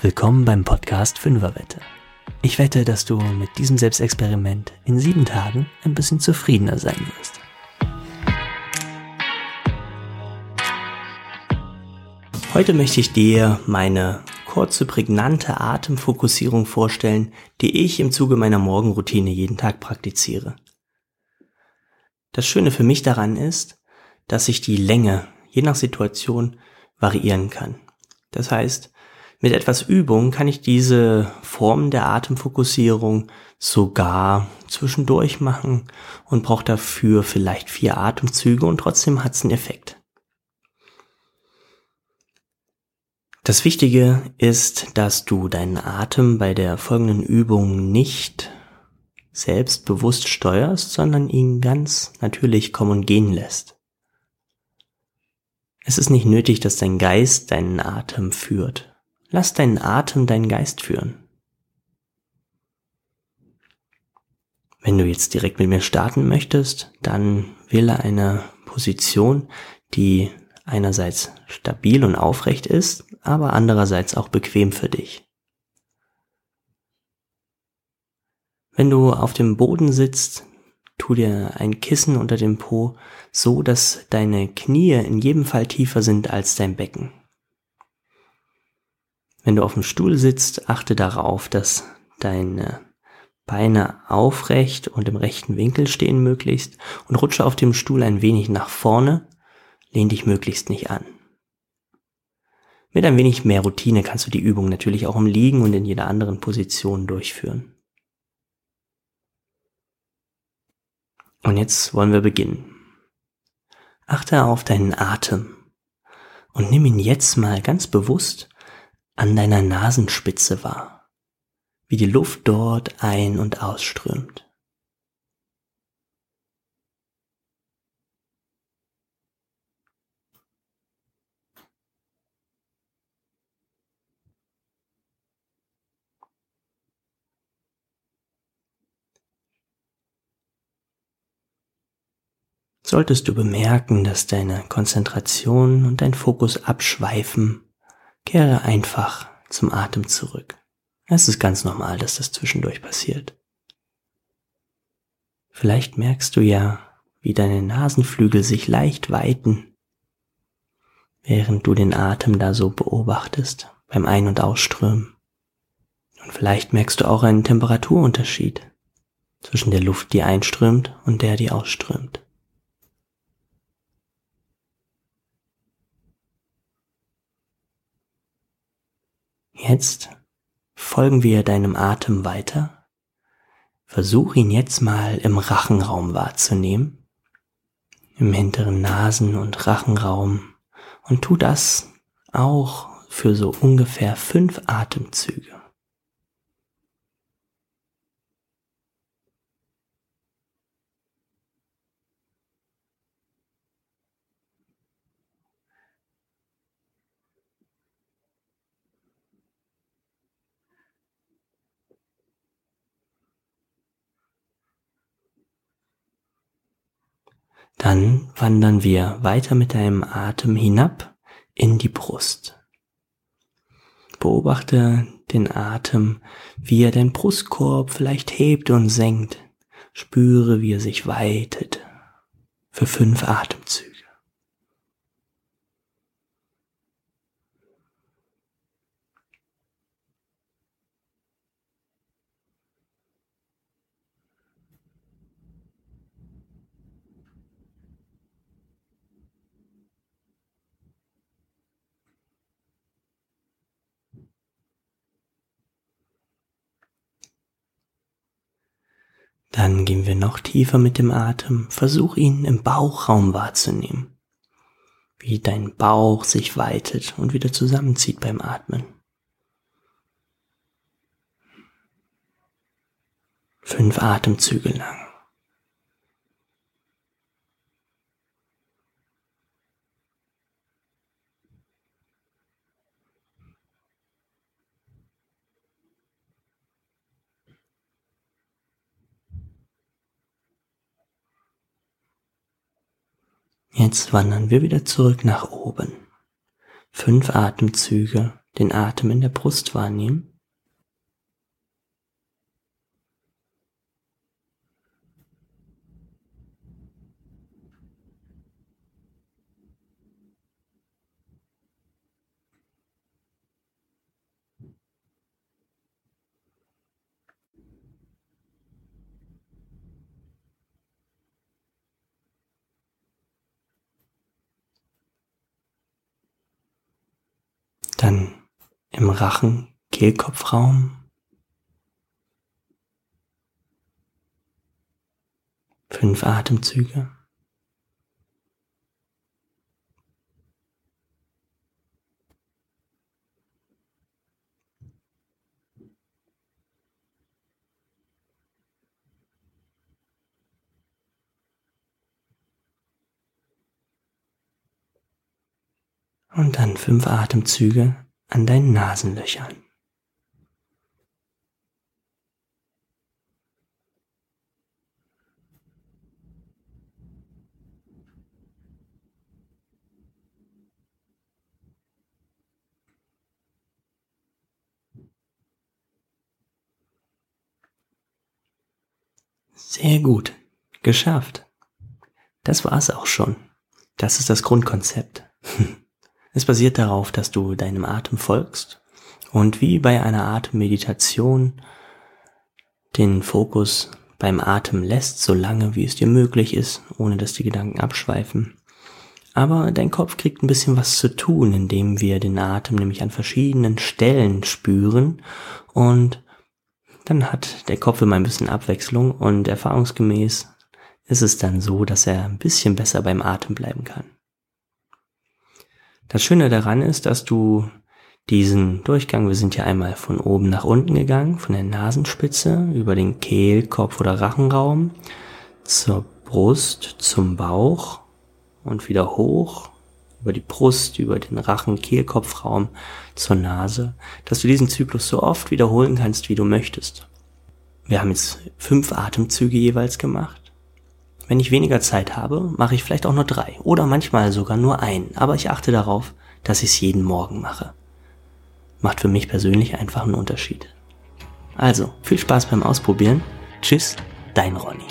Willkommen beim Podcast Fünferwette. Ich wette, dass du mit diesem Selbstexperiment in sieben Tagen ein bisschen zufriedener sein wirst. Heute möchte ich dir meine kurze, prägnante Atemfokussierung vorstellen, die ich im Zuge meiner Morgenroutine jeden Tag praktiziere. Das Schöne für mich daran ist, dass ich die Länge je nach Situation variieren kann. Das heißt, mit etwas Übung kann ich diese Form der Atemfokussierung sogar zwischendurch machen und brauche dafür vielleicht vier Atemzüge und trotzdem hat es einen Effekt. Das Wichtige ist, dass du deinen Atem bei der folgenden Übung nicht selbst bewusst steuerst, sondern ihn ganz natürlich kommen und gehen lässt. Es ist nicht nötig, dass dein Geist deinen Atem führt. Lass deinen Atem deinen Geist führen. Wenn du jetzt direkt mit mir starten möchtest, dann wähle eine Position, die einerseits stabil und aufrecht ist, aber andererseits auch bequem für dich. Wenn du auf dem Boden sitzt, tu dir ein Kissen unter dem Po, so dass deine Knie in jedem Fall tiefer sind als dein Becken. Wenn du auf dem Stuhl sitzt, achte darauf, dass deine Beine aufrecht und im rechten Winkel stehen möglichst und rutsche auf dem Stuhl ein wenig nach vorne, lehn dich möglichst nicht an. Mit ein wenig mehr Routine kannst du die Übung natürlich auch im Liegen und in jeder anderen Position durchführen. Und jetzt wollen wir beginnen. Achte auf deinen Atem und nimm ihn jetzt mal ganz bewusst an deiner Nasenspitze wahr, wie die Luft dort ein- und ausströmt. Solltest du bemerken, dass deine Konzentration und dein Fokus abschweifen, Kehre einfach zum Atem zurück. Es ist ganz normal, dass das zwischendurch passiert. Vielleicht merkst du ja, wie deine Nasenflügel sich leicht weiten, während du den Atem da so beobachtest beim Ein- und Ausströmen. Und vielleicht merkst du auch einen Temperaturunterschied zwischen der Luft, die einströmt und der, die ausströmt. Jetzt folgen wir deinem Atem weiter. Versuch ihn jetzt mal im Rachenraum wahrzunehmen, im hinteren Nasen- und Rachenraum und tu das auch für so ungefähr fünf Atemzüge. Dann wandern wir weiter mit deinem Atem hinab in die Brust. Beobachte den Atem, wie er den Brustkorb vielleicht hebt und senkt. Spüre, wie er sich weitet für fünf Atemzüge. Dann gehen wir noch tiefer mit dem Atem. Versuch ihn im Bauchraum wahrzunehmen. Wie dein Bauch sich weitet und wieder zusammenzieht beim Atmen. Fünf Atemzüge lang. Jetzt wandern wir wieder zurück nach oben. Fünf Atemzüge den Atem in der Brust wahrnehmen. Dann im Rachen, Kehlkopfraum. Fünf Atemzüge. Und dann fünf Atemzüge an deinen Nasenlöchern. Sehr gut. Geschafft. Das war's auch schon. Das ist das Grundkonzept. Es basiert darauf, dass du deinem Atem folgst und wie bei einer Atemmeditation den Fokus beim Atem lässt, so lange wie es dir möglich ist, ohne dass die Gedanken abschweifen. Aber dein Kopf kriegt ein bisschen was zu tun, indem wir den Atem nämlich an verschiedenen Stellen spüren und dann hat der Kopf immer ein bisschen Abwechslung und erfahrungsgemäß ist es dann so, dass er ein bisschen besser beim Atem bleiben kann. Das Schöne daran ist, dass du diesen Durchgang, wir sind ja einmal von oben nach unten gegangen, von der Nasenspitze über den Kehlkopf oder Rachenraum zur Brust, zum Bauch und wieder hoch über die Brust, über den Rachen, Kehlkopfraum zur Nase, dass du diesen Zyklus so oft wiederholen kannst, wie du möchtest. Wir haben jetzt fünf Atemzüge jeweils gemacht. Wenn ich weniger Zeit habe, mache ich vielleicht auch nur drei oder manchmal sogar nur einen, aber ich achte darauf, dass ich es jeden Morgen mache. Macht für mich persönlich einfach einen Unterschied. Also, viel Spaß beim Ausprobieren. Tschüss, dein Ronny.